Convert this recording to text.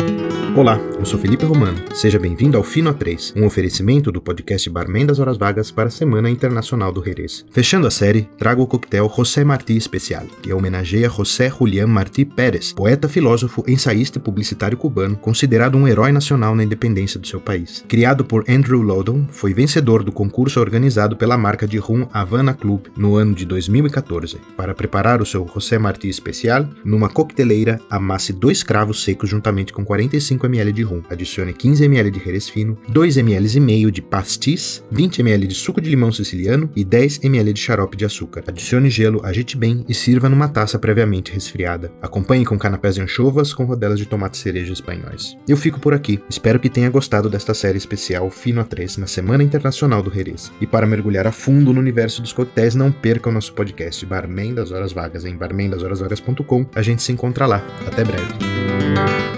Thank you. Olá, eu sou Felipe Romano. Seja bem-vindo ao Fino A3, um oferecimento do podcast Barman das Horas Vagas para a Semana Internacional do Jerez. Fechando a série, trago o coquetel José Martí Especial, que homenageia José Julián Martí Pérez, poeta, filósofo, ensaísta e publicitário cubano, considerado um herói nacional na independência do seu país. Criado por Andrew Loudon, foi vencedor do concurso organizado pela marca de rum Havana Club no ano de 2014. Para preparar o seu José Martí Especial, numa coqueteleira, amasse dois cravos secos juntamente com 45 ml de rum. Adicione 15 ml de Jerez fino, 2 ml e meio de pastis, 20 ml de suco de limão siciliano e 10 ml de xarope de açúcar. Adicione gelo, agite bem e sirva numa taça previamente resfriada. Acompanhe com canapés de anchovas com rodelas de tomate cereja espanhóis. Eu fico por aqui. Espero que tenha gostado desta série especial Fino A3 na Semana Internacional do Jerez. E para mergulhar a fundo no universo dos coquetéis, não perca o nosso podcast Barman das Horas Vagas em barmendashorasvagas.com. A gente se encontra lá. Até breve.